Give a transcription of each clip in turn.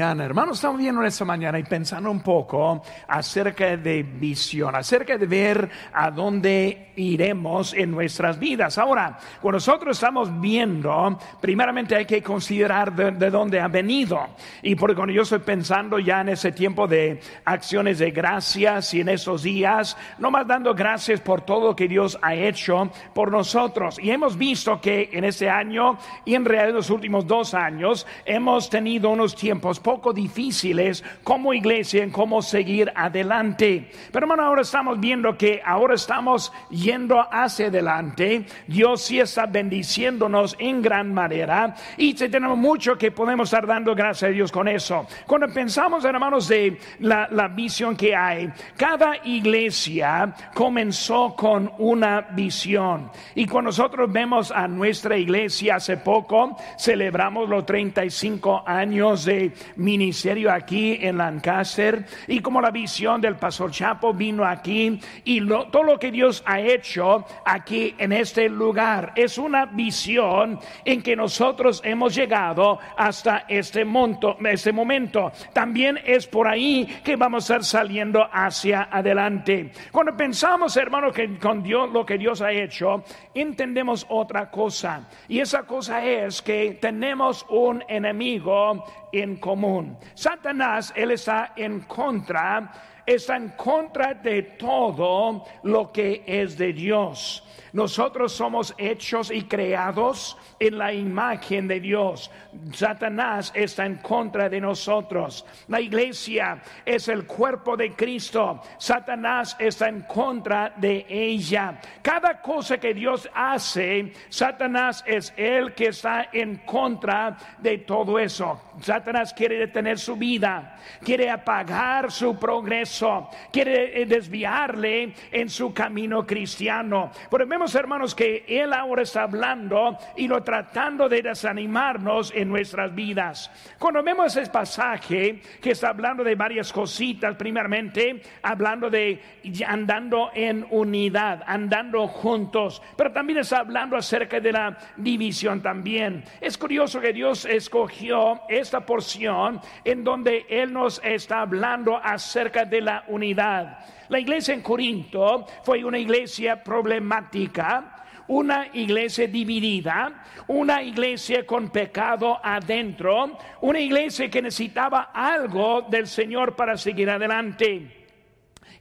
Hermanos, estamos viendo esta mañana y pensando un poco acerca de visión, acerca de ver a dónde iremos en nuestras vidas. Ahora, cuando nosotros estamos viendo, primeramente hay que considerar de, dónde ha venido. Y porque cuando yo estoy pensando ya en ese tiempo de acciones de gracias y en esos días, no más dando gracias por todo lo que Dios ha hecho por nosotros. Y hemos visto que en este año y en realidad los últimos dos años hemos tenido unos tiempos poco difíciles como iglesia en cómo seguir adelante. Pero hermano, ahora estamos viendo que ahora estamos yendo hacia adelante. Dios sí está bendiciéndonos en gran manera y tenemos mucho que podemos estar dando gracias a Dios con eso. Cuando pensamos, hermanos, de la, la visión que hay, cada iglesia comenzó con una visión. Y cuando nosotros vemos a nuestra iglesia hace poco, celebramos los 35 años de ministerio aquí en Lancaster y como la visión del pastor Chapo vino aquí y todo lo que Dios ha hecho aquí en este lugar es una visión en que nosotros hemos llegado hasta este, monto, este momento. También es por ahí que vamos a estar saliendo hacia adelante. Cuando pensamos, hermano, que con Dios lo que Dios ha hecho, entendemos otra cosa. Y esa cosa es que tenemos un enemigo en común. Satanás, él está en contra, está en contra de todo lo que es de Dios. Nosotros somos hechos y creados en la imagen de Dios. Satanás está en contra de nosotros. La iglesia es el cuerpo de Cristo. Satanás está en contra de ella. Cada cosa que Dios hace, Satanás es el que está en contra de todo eso. Satanás quiere detener su vida, quiere apagar su progreso, quiere desviarle en su camino cristiano. Pero vemos, hermanos, que él ahora está hablando y lo tratando de desanimarnos en nuestras vidas. Cuando vemos ese pasaje que está hablando de varias cositas, primeramente hablando de andando en unidad, andando juntos, pero también está hablando acerca de la división también. Es curioso que Dios escogió esta porción en donde Él nos está hablando acerca de la unidad. La iglesia en Corinto fue una iglesia problemática una iglesia dividida, una iglesia con pecado adentro, una iglesia que necesitaba algo del Señor para seguir adelante.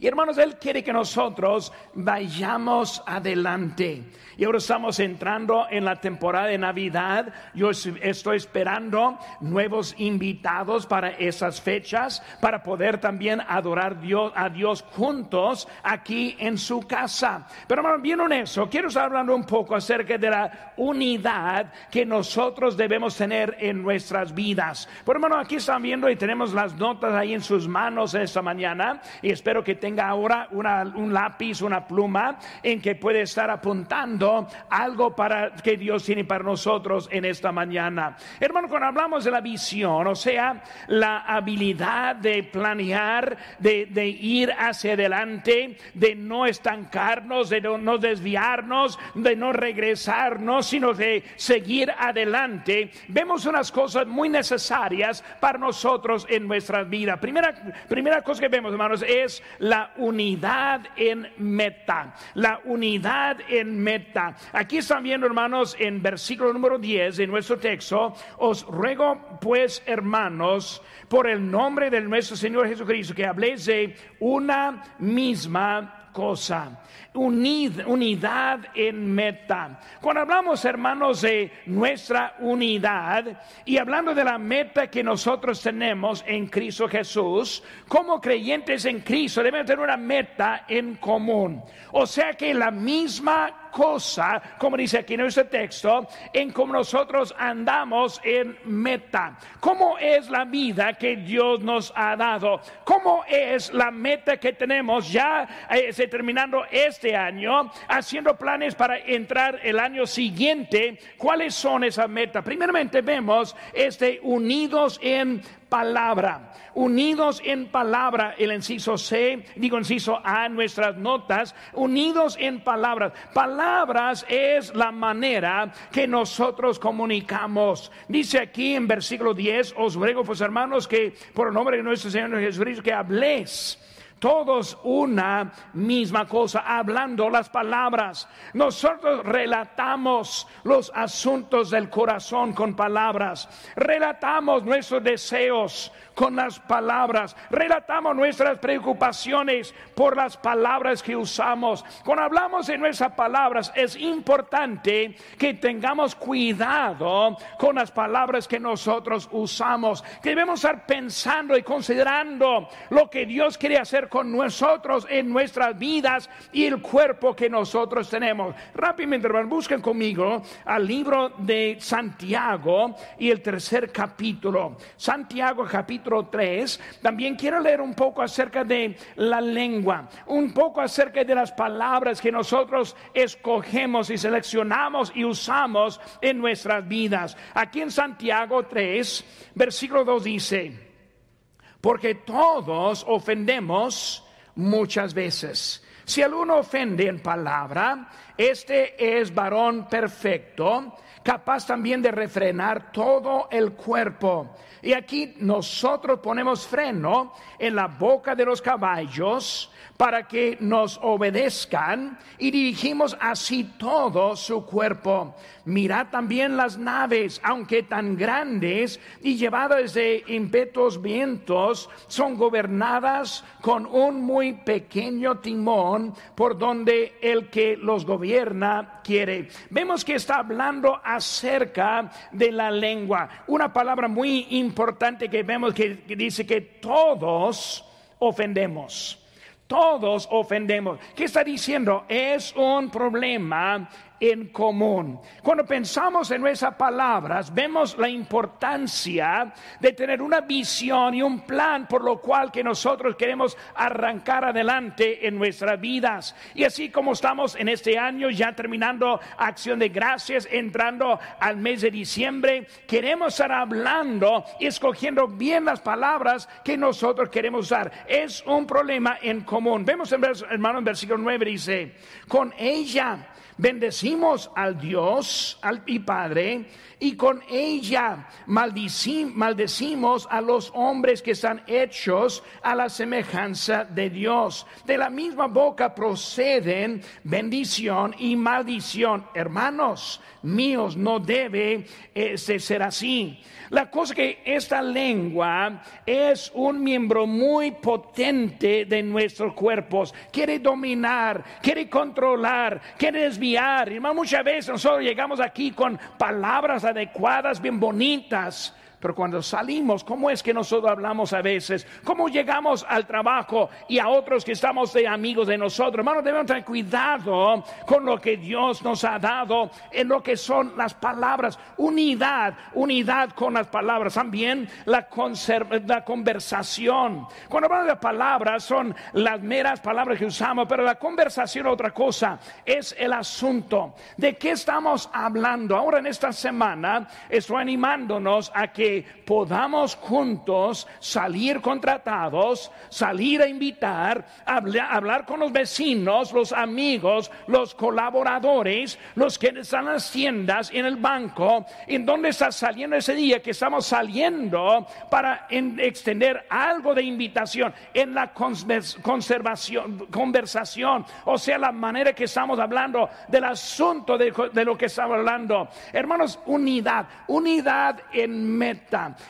Y hermanos, Él quiere que nosotros vayamos adelante. Y ahora estamos entrando en la temporada de Navidad. Yo estoy esperando nuevos invitados para esas fechas, para poder también adorar a Dios juntos aquí en su casa. Pero hermanos, bien eso, quiero estar hablando un poco acerca de la unidad que nosotros debemos tener en nuestras vidas. Pero hermano, aquí están viendo y tenemos las notas ahí en sus manos esta mañana. Y espero que tenga ahora un lápiz, una pluma en que puede estar apuntando algo para que Dios tiene para nosotros en esta mañana. Hermano, cuando hablamos de la visión, o sea, la habilidad de planear, de, ir hacia adelante, de no estancarnos, de no, desviarnos, de no regresarnos, sino de seguir adelante, vemos unas cosas muy necesarias para nosotros en nuestra vida. Primera, primera cosa que vemos, hermanos, es la unidad en meta. La unidad en meta. Aquí están viendo, hermanos, en versículo número 10 de nuestro texto, os ruego pues, hermanos, por el nombre de nuestro Señor Jesucristo, que habléis de una misma cosa. Unidad en meta. Cuando hablamos, hermanos, de nuestra unidad y hablando de la meta que nosotros tenemos en Cristo Jesús, como creyentes en Cristo debemos tener una meta en común. O sea que la misma cosa, como dice aquí en este texto, en cómo nosotros andamos en meta. ¿Cómo es la vida que Dios nos ha dado? ¿Cómo es la meta que tenemos ya eh, terminando este año, haciendo planes para entrar el año siguiente? ¿Cuáles son esas metas? Primeramente vemos este unidos en palabra, unidos en palabra, el inciso C, digo inciso A, nuestras notas, unidos en palabras. Palabras es la manera que nosotros comunicamos. Dice aquí en versículo 10, os ruego pues hermanos que por el nombre de nuestro Señor Jesucristo que habléis todos una misma cosa, hablando las palabras. Nosotros relatamos los asuntos del corazón con palabras, relatamos nuestros deseos con las palabras, relatamos nuestras preocupaciones por las palabras que usamos. Cuando hablamos de nuestras palabras, es importante que tengamos cuidado con las palabras que nosotros usamos, que debemos estar pensando y considerando lo que Dios quiere hacer con nosotros en nuestras vidas y el cuerpo que nosotros tenemos. Rápidamente, hermanos, busquen conmigo al libro de Santiago y el tercer capítulo. Santiago capítulo 3. También quiero leer un poco acerca de la lengua, un poco acerca de las palabras que nosotros escogemos y seleccionamos y usamos en nuestras vidas. Aquí en Santiago 3, versículo 2 dice, porque todos ofendemos muchas veces. Si alguno ofende en palabra, este es varón perfecto, capaz también de refrenar todo el cuerpo. Y aquí nosotros ponemos freno en la boca de los caballos para que nos obedezcan y dirigimos así todo su cuerpo. Mirad también las naves, aunque tan grandes y llevadas de impetos vientos, son gobernadas con un muy pequeño timón por donde el que los gobierna quiere. Vemos que está hablando acerca de la lengua, una palabra muy importante que vemos que dice que todos ofendemos. Todos ofendemos. ¿Qué está diciendo? Es un problema en común. Cuando pensamos en nuestras palabras, vemos la importancia de tener una visión y un plan por lo cual que nosotros queremos arrancar adelante en nuestras vidas. Y así como estamos en este año ya terminando acción de gracias, entrando al mes de diciembre, queremos estar hablando y escogiendo bien las palabras que nosotros queremos usar. Es un problema en común. Vemos en hermano en versículo 9 dice, con ella bendecimos al Dios al, y Padre y con ella maldecimos a los hombres que están hechos a la semejanza de Dios. De la misma boca proceden bendición y maldición. Hermanos míos, no debe eh, ser así. La cosa que esta lengua es un miembro muy potente de nuestros cuerpos. Quiere dominar, quiere controlar, quiere desviar. Muchas veces nosotros llegamos aquí con palabras adecuadas, bien bonitas, pero cuando salimos, ¿cómo es que nosotros hablamos a veces? ¿Cómo llegamos al trabajo y a otros que estamos de amigos de nosotros? Hermanos, debemos tener cuidado con lo que Dios nos ha dado en lo que son las palabras. Unidad, unidad con las palabras. También la, la conversación. Cuando hablamos de palabras, son las meras palabras que usamos, pero la conversación otra cosa. Es el asunto. ¿De qué estamos hablando? Ahora en esta semana estoy animándonos a que podamos juntos salir contratados, salir a invitar, hablar, con los vecinos, los amigos, los colaboradores, los que están en las tiendas, en el banco, en donde está saliendo ese día que estamos saliendo para extender algo de invitación en la conservación, conversación, o sea, la manera que estamos hablando del asunto de, lo que estamos hablando. Hermanos, unidad, unidad en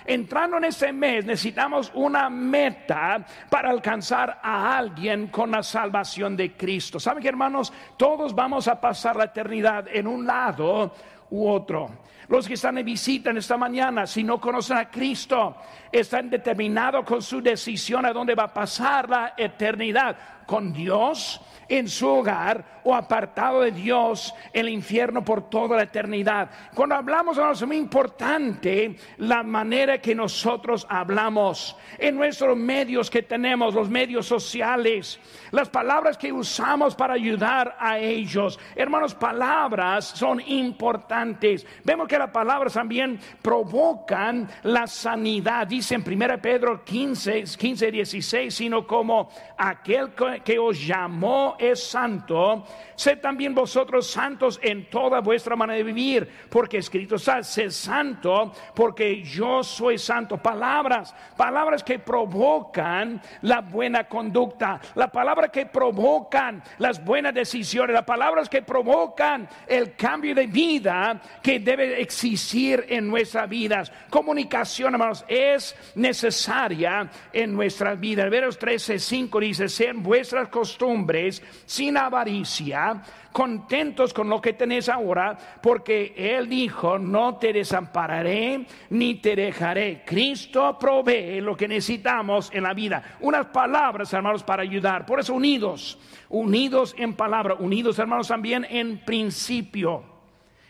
Entrando en ese mes necesitamos una meta para alcanzar a alguien con la salvación de Cristo. ¿Saben que hermanos? Todos vamos a pasar la eternidad en un lado u otro. Los que están en visita en esta mañana, si no conocen a Cristo, están determinados con su decisión a dónde va a pasar la eternidad, con Dios en su hogar o apartado de Dios el infierno por toda la eternidad. Cuando hablamos, es muy importante la manera que nosotros hablamos en nuestros medios que tenemos, los medios sociales, las palabras que usamos para ayudar a ellos. Hermanos, palabras son importantes. Vemos que las palabras también provocan la sanidad. Dice en 1 Pedro 15, 15, 16, sino como aquel que os llamó es santo, sed también vosotros santos en toda vuestra manera de vivir, porque escrito está, sed santo, porque yo soy santo. Palabras, palabras que provocan la buena conducta, la palabra que provocan las buenas decisiones, las palabras que provocan el cambio de vida que debe existir en nuestras vidas. Comunicación, hermanos, es necesaria en nuestras vidas. Veros 13, 5 dice, sean vuestras costumbres sin avaricia, contentos con lo que tenéis ahora, porque Él dijo, no te desampararé ni te dejaré. Cristo provee lo que necesitamos en la vida. Unas palabras, hermanos, para ayudar. Por eso unidos, unidos en palabra, unidos, hermanos, también en principio.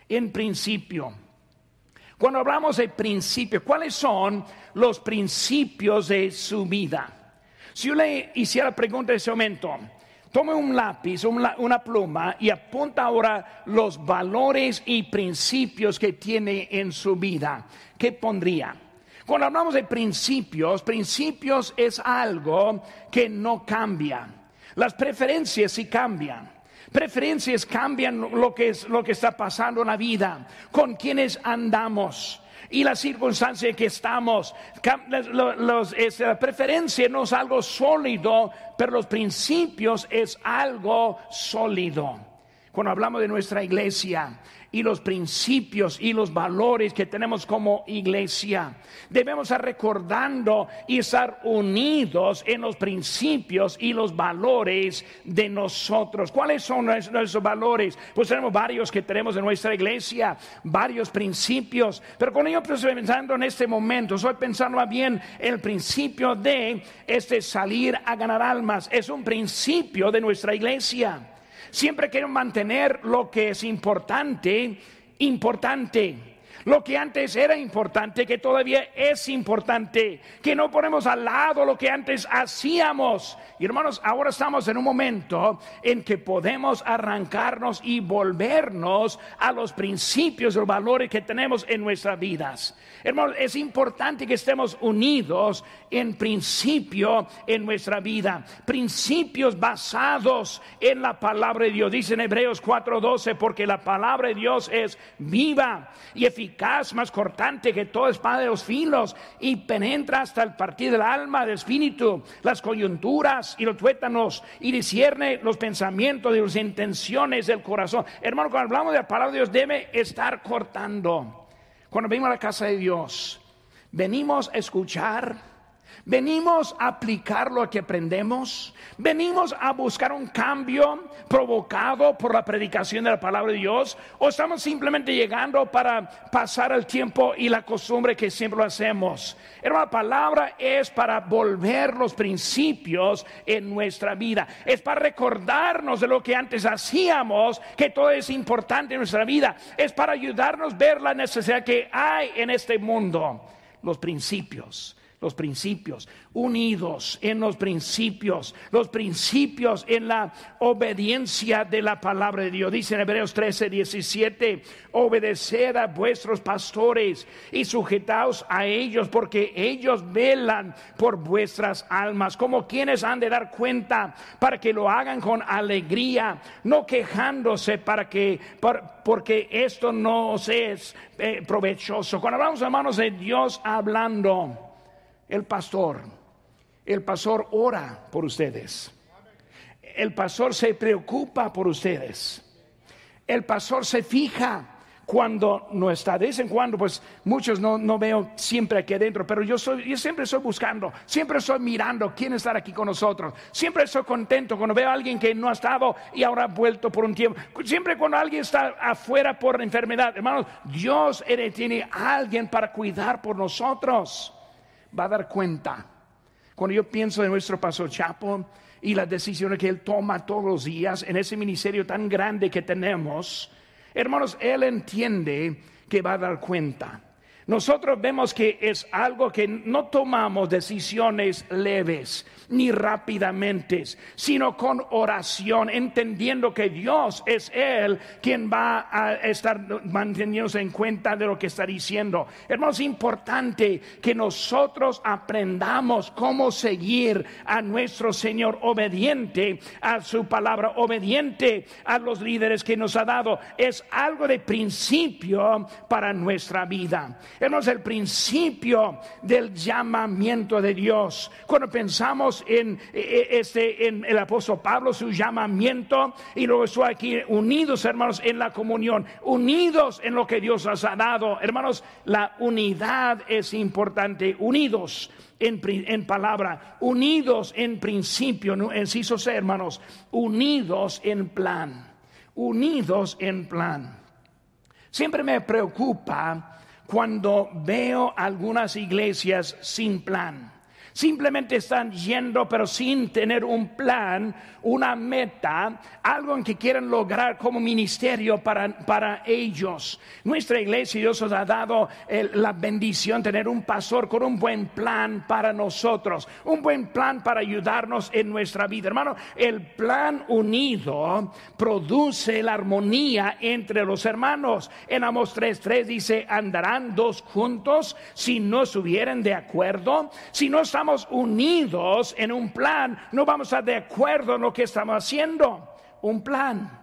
En principio. Cuando hablamos de principio, ¿cuáles son los principios de su vida? Si yo le hiciera pregunta en ese momento, tome un lápiz, una, pluma y apunta ahora los valores y principios que tiene en su vida. ¿Qué pondría? Cuando hablamos de principios, principios es algo que no cambia. Las preferencias sí cambian. Preferencias cambian lo que, es, lo que está pasando en la vida, con quienes andamos y la circunstancia en que estamos. la preferencia no es algo sólido, pero los principios es algo sólido. Cuando hablamos de nuestra iglesia, y los principios y los valores que tenemos como iglesia. Debemos estar recordando y estar unidos en los principios y los valores de nosotros. ¿Cuáles son nuestros valores? Pues tenemos varios que tenemos en nuestra iglesia, varios principios. Pero cuando yo estoy pensando en este momento, estoy pensando más bien en el principio de este salir a ganar almas. Es un principio de nuestra iglesia. Siempre quiero mantener lo que es importante, importante. Lo que antes era importante, que todavía es importante, que no ponemos al lado lo que antes hacíamos. Y hermanos, ahora estamos en un momento en que podemos arrancarnos y volvernos a los principios, los valores que tenemos en nuestras vidas. Hermanos, es importante que estemos unidos en principio en nuestra vida. Principios basados en la palabra de Dios. Dice en Hebreos 4:12, porque la palabra de Dios es viva y eficaz, más cortante que todo espada de los filos y penetra hasta el partido del alma, del espíritu, las coyunturas y los tuétanos y discierne los pensamientos y las intenciones del corazón. Hermano, cuando hablamos de la palabra de Dios debe estar cortando. Cuando venimos a la casa de Dios, venimos a escuchar, venimos a aplicar lo que aprendemos, venimos a buscar un cambio provocado por la predicación de la palabra de Dios, o estamos simplemente llegando para pasar el tiempo y la costumbre que siempre lo hacemos. la palabra es para volver los principios en nuestra vida, es para recordarnos de lo que antes hacíamos, que todo es importante en nuestra vida, es para ayudarnos a ver la necesidad que hay en este mundo, los principios los principios, unidos en los principios, los principios en la obediencia de la palabra de Dios. Dice en Hebreos 13, 17, obedeced a vuestros pastores y sujetaos a ellos, porque ellos velan por vuestras almas, como quienes han de dar cuenta para que lo hagan con alegría, no quejándose para que, porque esto no es eh, provechoso. Cuando hablamos, hermanos, de Dios hablando, el pastor, el pastor ora por ustedes. El pastor se preocupa por ustedes. El pastor se fija cuando no está. De vez en cuando, pues muchos no, no veo siempre aquí adentro, pero yo, soy, yo siempre estoy buscando, siempre estoy mirando quién está aquí con nosotros. Siempre estoy contento cuando veo a alguien que no ha estado y ahora ha vuelto por un tiempo. Siempre cuando alguien está afuera por enfermedad, hermanos, Dios tiene a alguien para cuidar por nosotros va a dar cuenta. Cuando yo pienso en nuestro pastor Chapo y las decisiones que él toma todos los días en ese ministerio tan grande que tenemos, hermanos, él entiende que va a dar cuenta. Nosotros vemos que es algo que no tomamos decisiones leves ni rápidamente, sino con oración, entendiendo que Dios es Él quien va a estar manteniéndose en cuenta de lo que está diciendo. Hermanos, es importante que nosotros aprendamos cómo seguir a nuestro Señor obediente a su palabra, obediente a los líderes que nos ha dado. Es algo de principio para nuestra vida. Hermanos, el principio del llamamiento de Dios. Cuando pensamos en, eh, eh, este, en el apóstol Pablo, su llamamiento, y luego estoy aquí unidos, hermanos, en la comunión, unidos en lo que Dios nos ha dado. Hermanos, la unidad es importante, unidos. En, en, palabra, unidos en principio, C, hermanos, unidos en plan, unidos en plan. Siempre me preocupa cuando veo algunas iglesias sin plan. Simplemente están yendo, pero sin tener un plan, una meta, algo en que quieren lograr como ministerio para, para ellos. Nuestra iglesia, Dios nos ha dado la bendición tener un pastor con un buen plan para nosotros, un buen plan para ayudarnos en nuestra vida. Hermano, el plan unido produce la armonía entre los hermanos. En Amos 3.3 dice, andarán dos juntos si no estuvieran de acuerdo, si no estamos unidos en un plan, no vamos a de acuerdo en lo que estamos haciendo. Un plan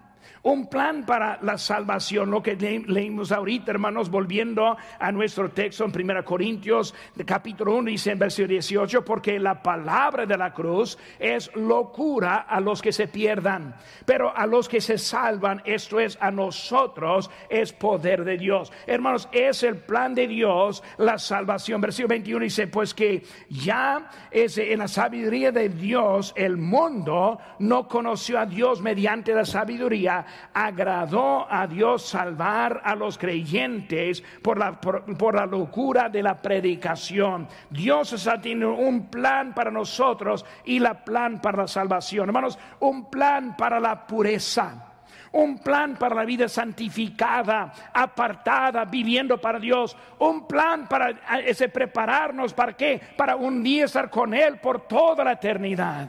un plan para la salvación, lo que leímos ahorita, hermanos, volviendo a nuestro texto en 1 Corintios, capítulo 1, dice en versículo 18, porque la palabra de la cruz es locura a los que se pierdan, pero a los que se salvan, esto es a nosotros, es poder de Dios. Hermanos, es el plan de Dios la salvación. Versículo 21 dice, pues que ya es en la sabiduría de Dios, el mundo no conoció a Dios mediante la sabiduría, agradó a Dios salvar a los creyentes por la, por, la locura de la predicación. Dios está teniendo un plan para nosotros y la plan para la salvación. Hermanos, un plan para la pureza un plan para la vida santificada, apartada, viviendo para Dios, un plan para ese prepararnos para qué? Para un día estar con Él por toda la eternidad.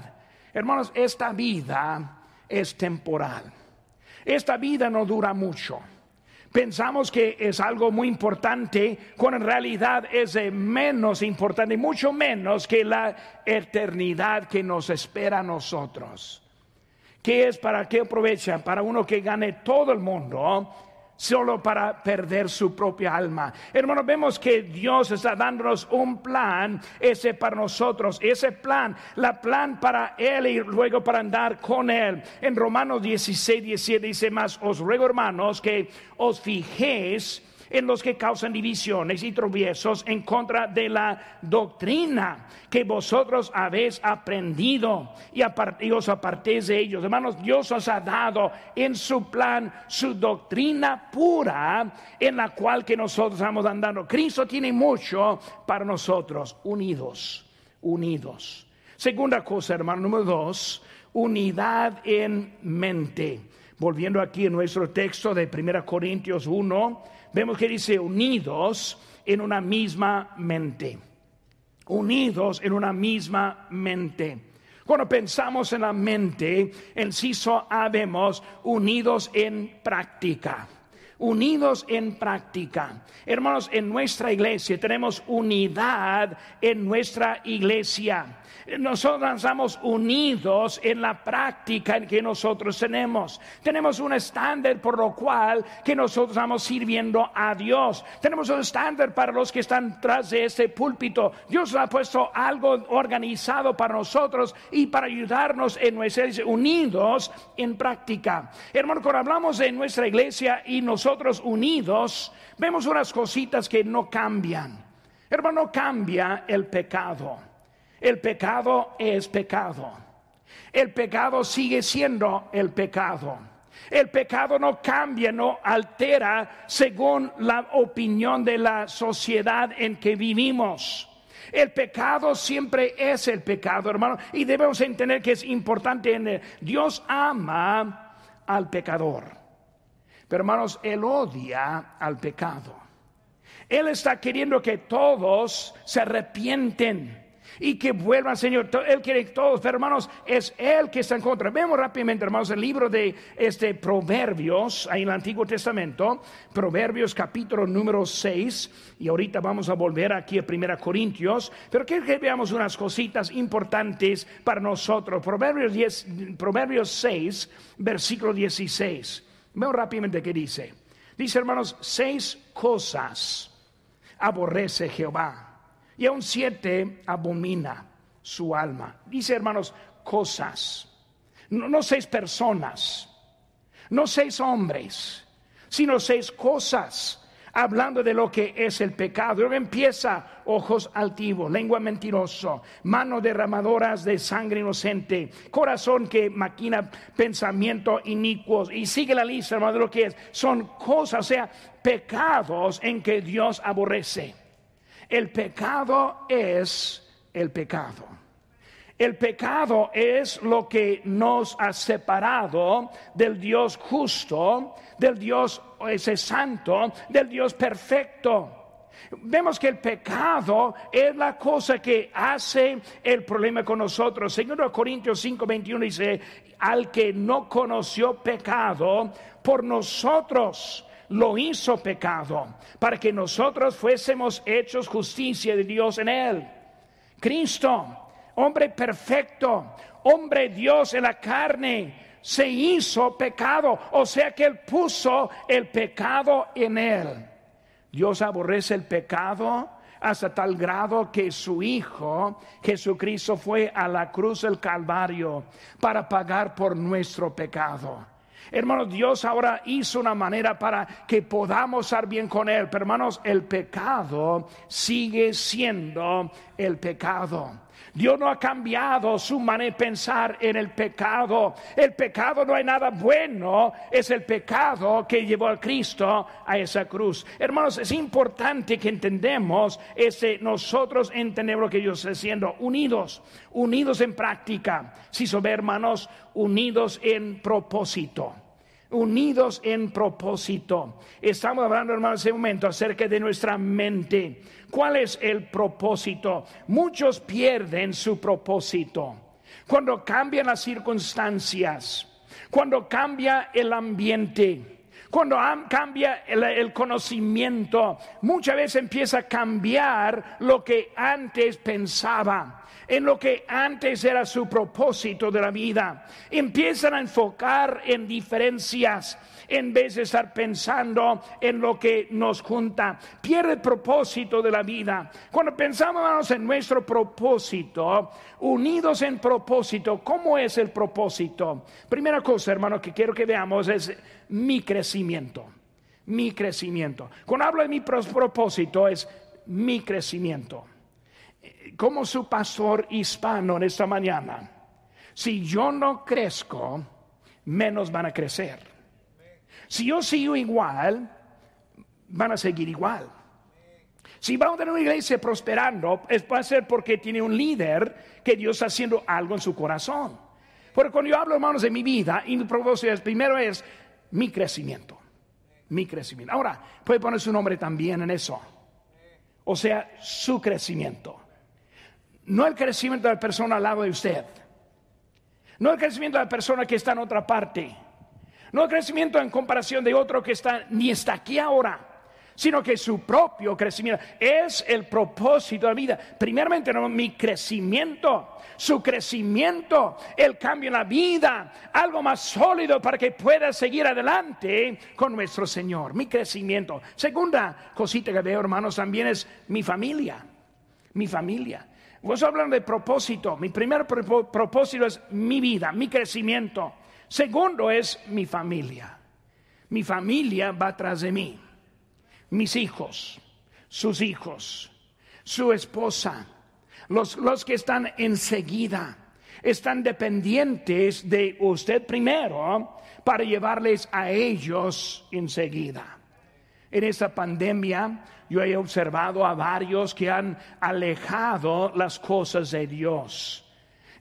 Hermanos, esta vida es temporal. Esta vida no dura mucho. Pensamos que es algo muy importante, cuando en realidad es menos importante, mucho menos que la eternidad que nos espera a nosotros. ¿Qué es para qué aprovecha? Para uno que gane todo el mundo solo para perder su propia alma. Hermanos, vemos que Dios está dándonos un plan, ese para nosotros, ese plan, la plan para Él y luego para andar con Él. En Romanos 16, 17 dice más, os ruego hermanos que os fijéis en los que causan divisiones y tropiezos en contra de la doctrina que vosotros habéis aprendido y, os apartéis de ellos. Hermanos, Dios os ha dado en su plan su doctrina pura en la cual que nosotros estamos andando. Cristo tiene mucho para nosotros, unidos, unidos. Segunda cosa, hermano, número dos, unidad en mente. Volviendo aquí en nuestro texto de 1 Corintios 1, vemos que dice unidos en una misma mente. Unidos en una misma mente. Cuando pensamos en la mente, en sí habemos unidos en práctica. Unidos en práctica. Hermanos, en nuestra iglesia tenemos unidad en nuestra iglesia nosotros estamos unidos en la práctica que nosotros tenemos. Tenemos un estándar por lo cual que nosotros estamos sirviendo a Dios. Tenemos un estándar para los que están tras de este púlpito. Dios ha puesto algo organizado para nosotros y para ayudarnos en nuestra unidos en práctica. Hermano, cuando hablamos de nuestra iglesia y nosotros unidos, vemos unas cositas que no cambian. Hermano, cambia el pecado. El pecado es pecado. El pecado sigue siendo el pecado. El pecado no cambia, no altera según la opinión de la sociedad en que vivimos. El pecado siempre es el pecado, hermano. Y debemos entender que es importante. En Dios ama al pecador. Pero hermanos, Él odia al pecado. Él está queriendo que todos se arrepienten y que vuelvan, Señor. Él quiere que todos, pero hermanos, es Él que está en contra. Vemos rápidamente, hermanos, el libro de este Proverbios, ahí en el Antiguo Testamento, Proverbios capítulo número 6, y ahorita vamos a volver aquí a Primera Corintios, pero quiero que veamos unas cositas importantes para nosotros. Proverbios, 10, Proverbios 6, versículo 16. Vemos rápidamente qué dice. Dice, hermanos, seis cosas aborrece Jehová y aún siete abomina su alma. Dice, hermanos, cosas. No, seis personas, no seis hombres, sino seis cosas hablando de lo que es el pecado. Luego empieza ojos altivos, lengua mentiroso, manos derramadoras de sangre inocente, corazón que maquina pensamientos inicuos. Y sigue la lista, hermano, de lo que es. Son cosas, o sea, pecados en que Dios aborrece. El pecado es el pecado. El pecado es lo que nos ha separado del Dios justo, del Dios ese santo, del Dios perfecto. Vemos que el pecado es la cosa que hace el problema con nosotros. Segundo Corintios 5, 21 dice, al que no conoció pecado, por nosotros lo hizo pecado, para que nosotros fuésemos hechos justicia de Dios en él. Cristo, hombre perfecto, hombre Dios en la carne, se hizo pecado, o sea que él puso el pecado en él. Dios aborrece el pecado hasta tal grado que su Hijo Jesucristo fue a la cruz del Calvario para pagar por nuestro pecado. Hermanos, Dios ahora hizo una manera para que podamos estar bien con Él. Pero hermanos, el pecado sigue siendo el pecado. Dios no ha cambiado su manera de pensar en el pecado. El pecado no hay nada bueno, es el pecado que llevó a Cristo a esa cruz. Hermanos, es importante que entendemos ese nosotros entendemos lo que Dios está haciendo, unidos, unidos en práctica. Si son hermanos, unidos en propósito unidos en propósito. Estamos hablando, hermanos, en ese momento acerca de nuestra mente. ¿Cuál es el propósito? Muchos pierden su propósito. Cuando cambian las circunstancias, cuando cambia el ambiente, cuando cambia el, conocimiento, muchas veces empieza a cambiar lo que antes pensaba en lo que antes era su propósito de la vida. Empiezan a enfocar en diferencias en vez de estar pensando en lo que nos junta. Pierde el propósito de la vida. Cuando pensamos en nuestro propósito, unidos en propósito, ¿cómo es el propósito? Primera cosa, hermano, que quiero que veamos es mi crecimiento. Mi crecimiento. Cuando hablo de mi propósito es mi crecimiento como su pastor hispano en esta mañana, si yo no crezco, menos van a crecer. Si yo sigo igual, van a seguir igual. Si vamos a tener una iglesia prosperando, es a ser porque tiene un líder que Dios está haciendo algo en su corazón. Porque cuando yo hablo, hermanos, de mi vida, y mi propósito es, primero es mi crecimiento. Mi crecimiento. Ahora, puede poner su nombre también en eso. O sea, su crecimiento. No el crecimiento de la persona al lado de usted. No el crecimiento de la persona que está en otra parte. No el crecimiento en comparación de otro que está ni está aquí ahora, sino que su propio crecimiento es el propósito de la vida. Primeramente, no, mi crecimiento, su crecimiento, el cambio en la vida, algo más sólido para que pueda seguir adelante con nuestro Señor. Mi crecimiento. Segunda cosita que veo, hermanos, también es mi familia. Mi familia. Vos hablan de propósito. Mi primer propósito es mi vida, mi crecimiento. Segundo es mi familia. Mi familia va tras de mí. Mis hijos, sus hijos, su esposa, los, los que están enseguida, están dependientes de usted primero para llevarles a ellos enseguida. En esta pandemia yo he observado a varios que han alejado las cosas de Dios.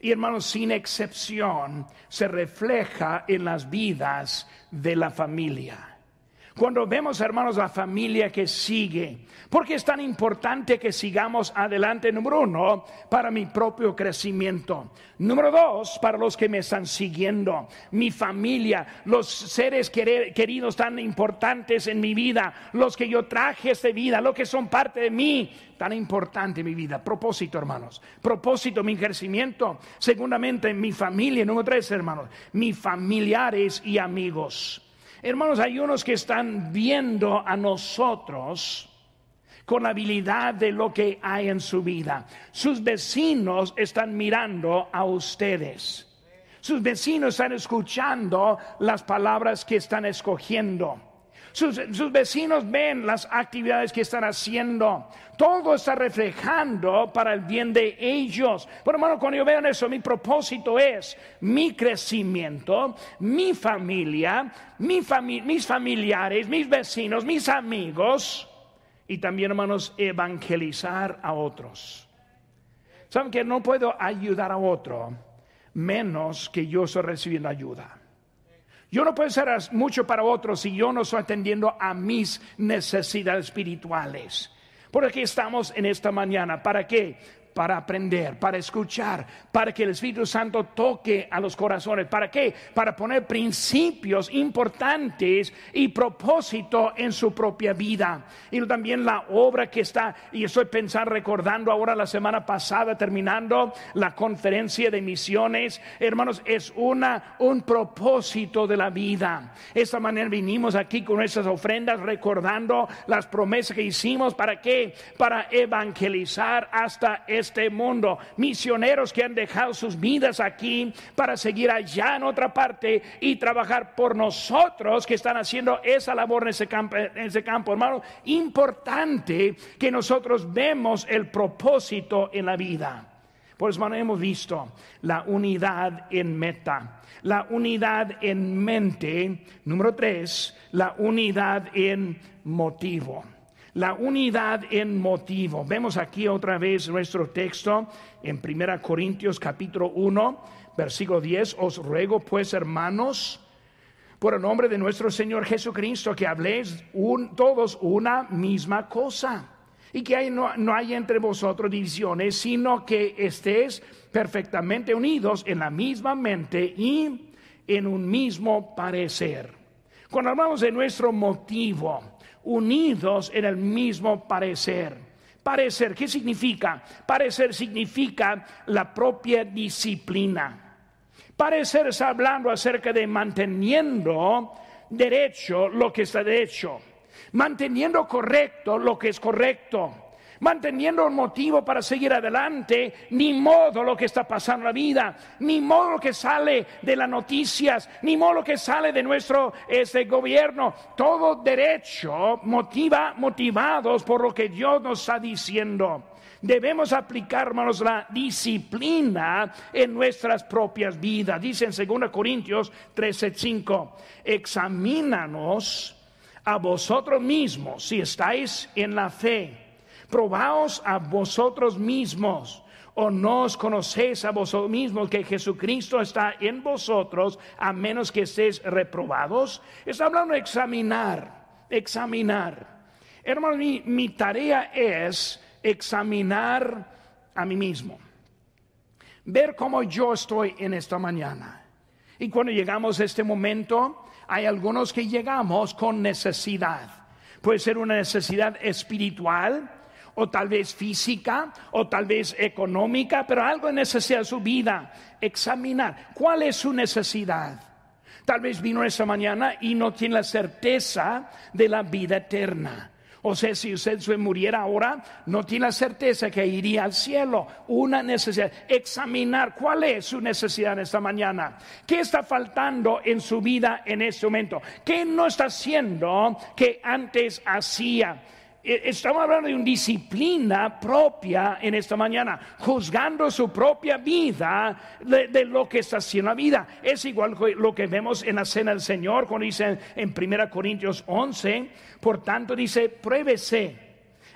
Y hermanos, sin excepción, se refleja en las vidas de la familia. Cuando vemos, hermanos, la familia que sigue, porque es tan importante que sigamos adelante, número uno, para mi propio crecimiento. Número dos, para los que me están siguiendo, mi familia, los seres queridos tan importantes en mi vida, los que yo traje esta vida, los que son parte de mí, tan importante en mi vida. Propósito, hermanos. Propósito, mi crecimiento. Segundamente, mi familia. Número tres, hermanos, mis familiares y amigos. Hermanos, hay unos que están viendo a nosotros con la habilidad de lo que hay en su vida. Sus vecinos están mirando a ustedes. Sus vecinos están escuchando las palabras que están escogiendo. Sus, vecinos ven las actividades que están haciendo. Todo está reflejando para el bien de ellos. Pero hermano, cuando yo veo eso, mi propósito es mi crecimiento, mi familia, mis familiares, mis vecinos, mis amigos y también, hermanos, evangelizar a otros. Saben que no puedo ayudar a otro menos que yo estoy recibiendo ayuda. Yo no puedo hacer mucho para otros si yo no estoy atendiendo a mis necesidades espirituales. Por aquí estamos en esta mañana. ¿Para qué? Para aprender, para escuchar, para que el Espíritu Santo toque a los corazones. ¿Para qué? Para poner principios importantes y propósito en su propia vida. Y también la obra que está, y estoy pensando, recordando ahora la semana pasada, terminando la conferencia de misiones, hermanos, es una, un propósito de la vida. Esta manera vinimos aquí con nuestras ofrendas, recordando las promesas que hicimos. ¿Para qué? Para evangelizar hasta este mundo, misioneros que han dejado sus vidas aquí para seguir allá en otra parte y trabajar por nosotros que están haciendo esa labor en ese campo, en ese campo hermano. Importante que nosotros vemos el propósito en la vida. Por eso, hermano, hemos visto la unidad en meta, la unidad en mente. Número tres, la unidad en motivo la unidad en motivo. Vemos aquí otra vez nuestro texto en 1 Corintios capítulo 1, versículo 10. Os ruego pues, hermanos, por el nombre de nuestro Señor Jesucristo, que habléis todos una misma cosa. Y que no, no hay entre vosotros divisiones, sino que estéis perfectamente unidos en la misma mente y en un mismo parecer. Cuando hablamos de nuestro motivo, unidos en el mismo parecer. Parecer, ¿qué significa? Parecer significa la propia disciplina. Parecer está hablando acerca de manteniendo derecho lo que está derecho, manteniendo correcto lo que es correcto manteniendo un motivo para seguir adelante, ni modo lo que está pasando en la vida, ni modo lo que sale de las noticias, ni modo lo que sale de nuestro este, gobierno. Todo derecho motiva, motivados por lo que Dios nos está diciendo. Debemos aplicar, la disciplina en nuestras propias vidas. Dice en 2 Corintios 13:5, examínanos a vosotros mismos si estáis en la fe Probaos a vosotros mismos o no os conocéis a vosotros mismos que Jesucristo está en vosotros a menos que estéis reprobados. Está hablando de examinar, examinar. Hermano, mi, mi tarea es examinar a mí mismo. Ver cómo yo estoy en esta mañana. Y cuando llegamos a este momento, hay algunos que llegamos con necesidad. Puede ser una necesidad espiritual, o tal vez física, o tal vez económica, pero algo en su vida. Examinar cuál es su necesidad. Tal vez vino esa mañana y no tiene la certeza de la vida eterna. O sea, si usted se muriera ahora, no tiene la certeza que iría al cielo. Una necesidad. Examinar cuál es su necesidad esta mañana. ¿Qué está faltando en su vida en este momento? ¿Qué no está haciendo que antes hacía? E, estamos hablando de una disciplina propia en esta mañana, juzgando su propia vida de, lo que está haciendo la vida. Es igual que lo que vemos en la cena del Señor, cuando dice en 1 Corintios 11, por tanto dice, pruébese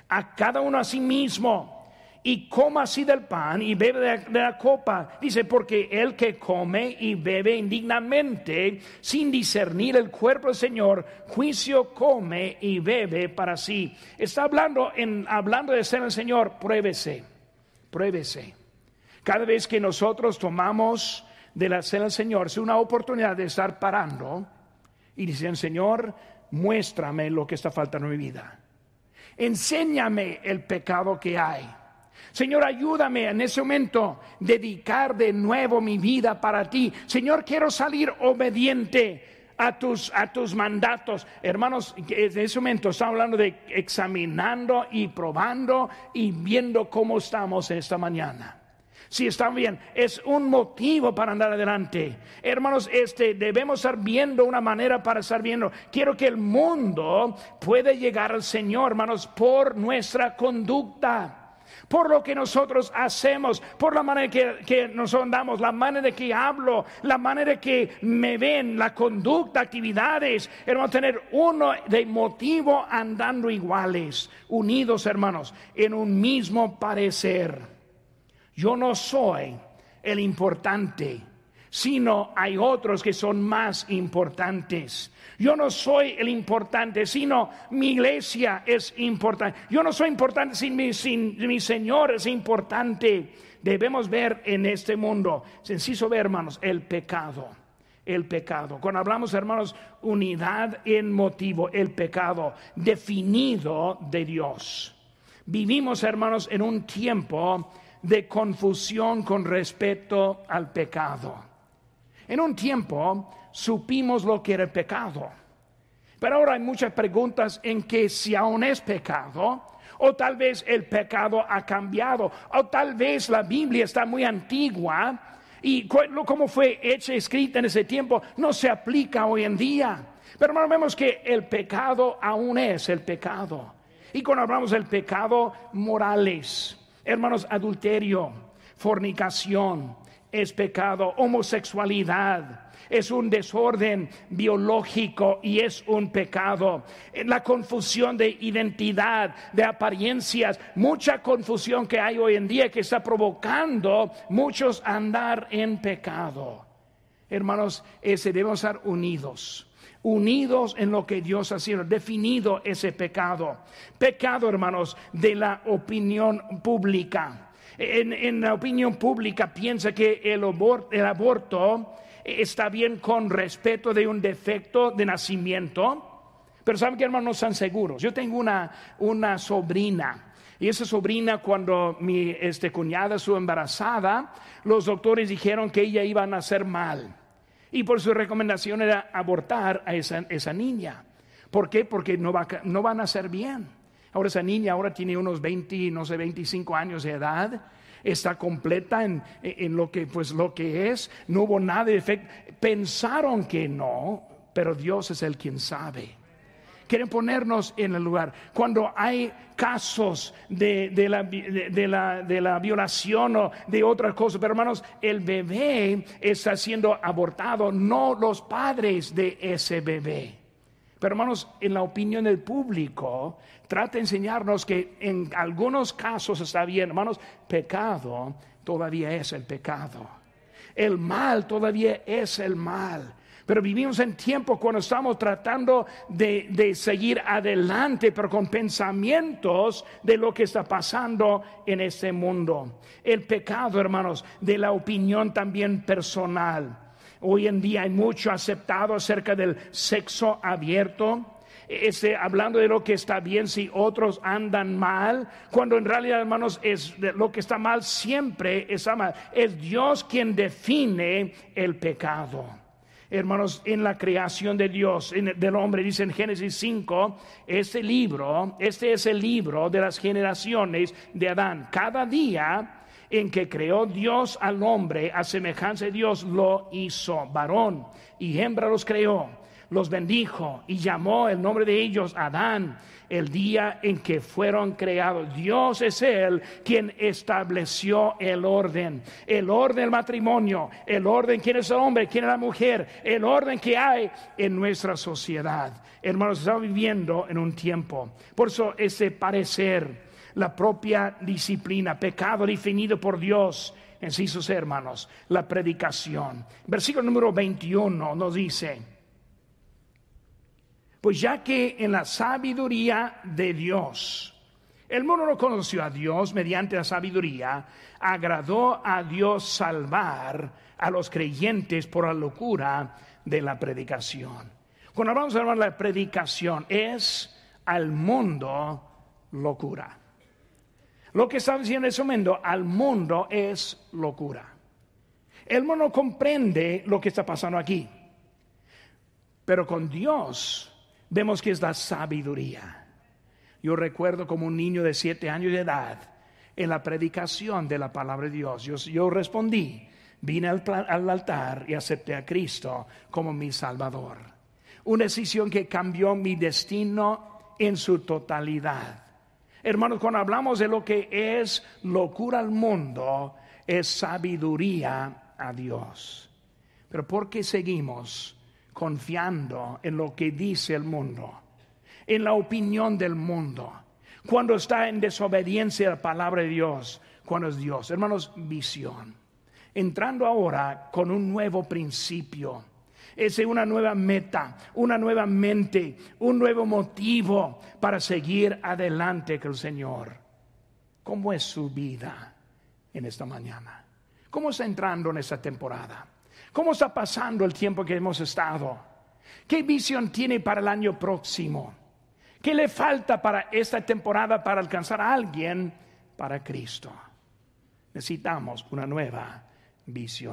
a cada uno a sí mismo y coma así del pan y bebe de, la copa. Dice, porque el que come y bebe indignamente, sin discernir el cuerpo del Señor, juicio come y bebe para sí. Está hablando, en, hablando de ser el Señor, pruébese, pruébese. Cada vez que nosotros tomamos de la cena del Señor, es una oportunidad de estar parando y diciendo, Señor, muéstrame lo que está faltando en mi vida. Enséñame el pecado que hay Señor, ayúdame en ese momento dedicar de nuevo mi vida para ti. Señor, quiero salir obediente a tus, a tus mandatos. Hermanos, en ese momento estamos hablando de examinando y probando y viendo cómo estamos esta mañana. Si están bien, es un motivo para andar adelante. Hermanos, este debemos estar viendo una manera para estar viendo. Quiero que el mundo pueda llegar al Señor, hermanos, por nuestra conducta por lo que nosotros hacemos, por la manera que, que nos andamos, la manera que hablo, la manera que me ven, la conducta, actividades. Hermanos, tener uno de motivo andando iguales, unidos, hermanos, en un mismo parecer. Yo no soy el importante sino hay otros que son más importantes. Yo no soy el importante, sino mi iglesia es importante. Yo no soy importante sin mi, Señor es importante. Debemos ver en este mundo, sencillo ver, hermanos, el pecado. El pecado. Cuando hablamos, hermanos, unidad en motivo, el pecado definido de Dios. Vivimos, hermanos, en un tiempo de confusión con respecto al pecado. En un tiempo supimos lo que era el pecado, pero ahora hay muchas preguntas en que si aún es pecado, o tal vez el pecado ha cambiado, o tal vez la Biblia está muy antigua y como fue hecha, escrita en ese tiempo, no se aplica hoy en día. Pero hermano, vemos que el pecado aún es el pecado. Y cuando hablamos del pecado, morales, hermanos, adulterio, fornicación, es pecado, homosexualidad es un desorden biológico y es un pecado. La confusión de identidad, de apariencias, mucha confusión que hay hoy en día que está provocando muchos andar en pecado. Hermanos, ese debemos estar unidos unidos en lo que Dios ha sido, definido ese pecado. Pecado, hermanos, de la opinión pública en, la opinión pública piensa que el, aborto está bien con respeto de un defecto de nacimiento, pero saben que hermanos no están seguros. Yo tengo una, una sobrina. Y esa sobrina, cuando mi este, cuñada estuvo embarazada, los doctores dijeron que ella iba a nacer mal. Y por su recomendación era abortar a esa, esa niña. ¿Por qué? Porque no va, no va a nacer bien. Ahora esa niña ahora tiene unos 20, no sé, 25 años de edad. Está completa en, lo que pues lo que es. No hubo nada de efecto. Pensaron que no, pero Dios es el quien sabe quieren ponernos en el lugar. Cuando hay casos de, la, de, la, de, la, violación o de otras cosas, pero hermanos, el bebé está siendo abortado, no los padres de ese bebé. Pero hermanos, en la opinión del público, trata de enseñarnos que en algunos casos está bien, hermanos, pecado todavía es el pecado. El mal todavía es el mal. Pero vivimos en tiempo cuando estamos tratando de, de, seguir adelante, pero con pensamientos de lo que está pasando en este mundo. El pecado, hermanos, de la opinión también personal Hoy en día hay mucho aceptado acerca del sexo abierto. Ese, hablando de lo que está bien si otros andan mal, cuando en realidad, hermanos, es lo que está mal siempre está mal. Es Dios quien define el pecado. Hermanos, en la creación de Dios, del hombre, dice en Génesis 5, este libro, este es el libro de las generaciones de Adán. Cada día en que creó Dios al hombre a semejanza de Dios lo hizo, varón y hembra los creó, los bendijo y llamó el nombre de ellos Adán el día en que fueron creados. Dios es Él quien estableció el orden, el orden del matrimonio, el orden quién es el hombre, quién es la mujer, el orden que hay en nuestra sociedad. Hermanos, estamos viviendo en un tiempo. Por eso ese parecer la propia disciplina, pecado definido por Dios en sí sus hermanos, la predicación. Versículo número 21 nos dice, pues ya que en la sabiduría de Dios, el mundo no conoció a Dios mediante la sabiduría, agradó a Dios salvar a los creyentes por la locura de la predicación. Cuando hablamos de la predicación, es al mundo locura. Lo que está diciendo ese momento al mundo es locura. El mundo comprende lo que está pasando aquí. Pero con Dios vemos que es la sabiduría. Yo recuerdo como un niño de siete años de edad en la predicación de la palabra de Dios. Yo, respondí, vine al, al altar y acepté a Cristo como mi Salvador. Una decisión que cambió mi destino en su totalidad. Hermanos, cuando hablamos de lo que es locura al mundo, es sabiduría a Dios. Pero ¿por qué seguimos confiando en lo que dice el mundo? En la opinión del mundo. Cuando está en desobediencia a la palabra de Dios, cuando es Dios. Hermanos, visión. Entrando ahora con un nuevo principio es una nueva meta, una nueva mente, un nuevo motivo para seguir adelante con el Señor. ¿Cómo es su vida en esta mañana? ¿Cómo está entrando en esta temporada? ¿Cómo está pasando el tiempo que hemos estado? ¿Qué visión tiene para el año próximo? ¿Qué le falta para esta temporada para alcanzar a alguien para Cristo? Necesitamos una nueva visión.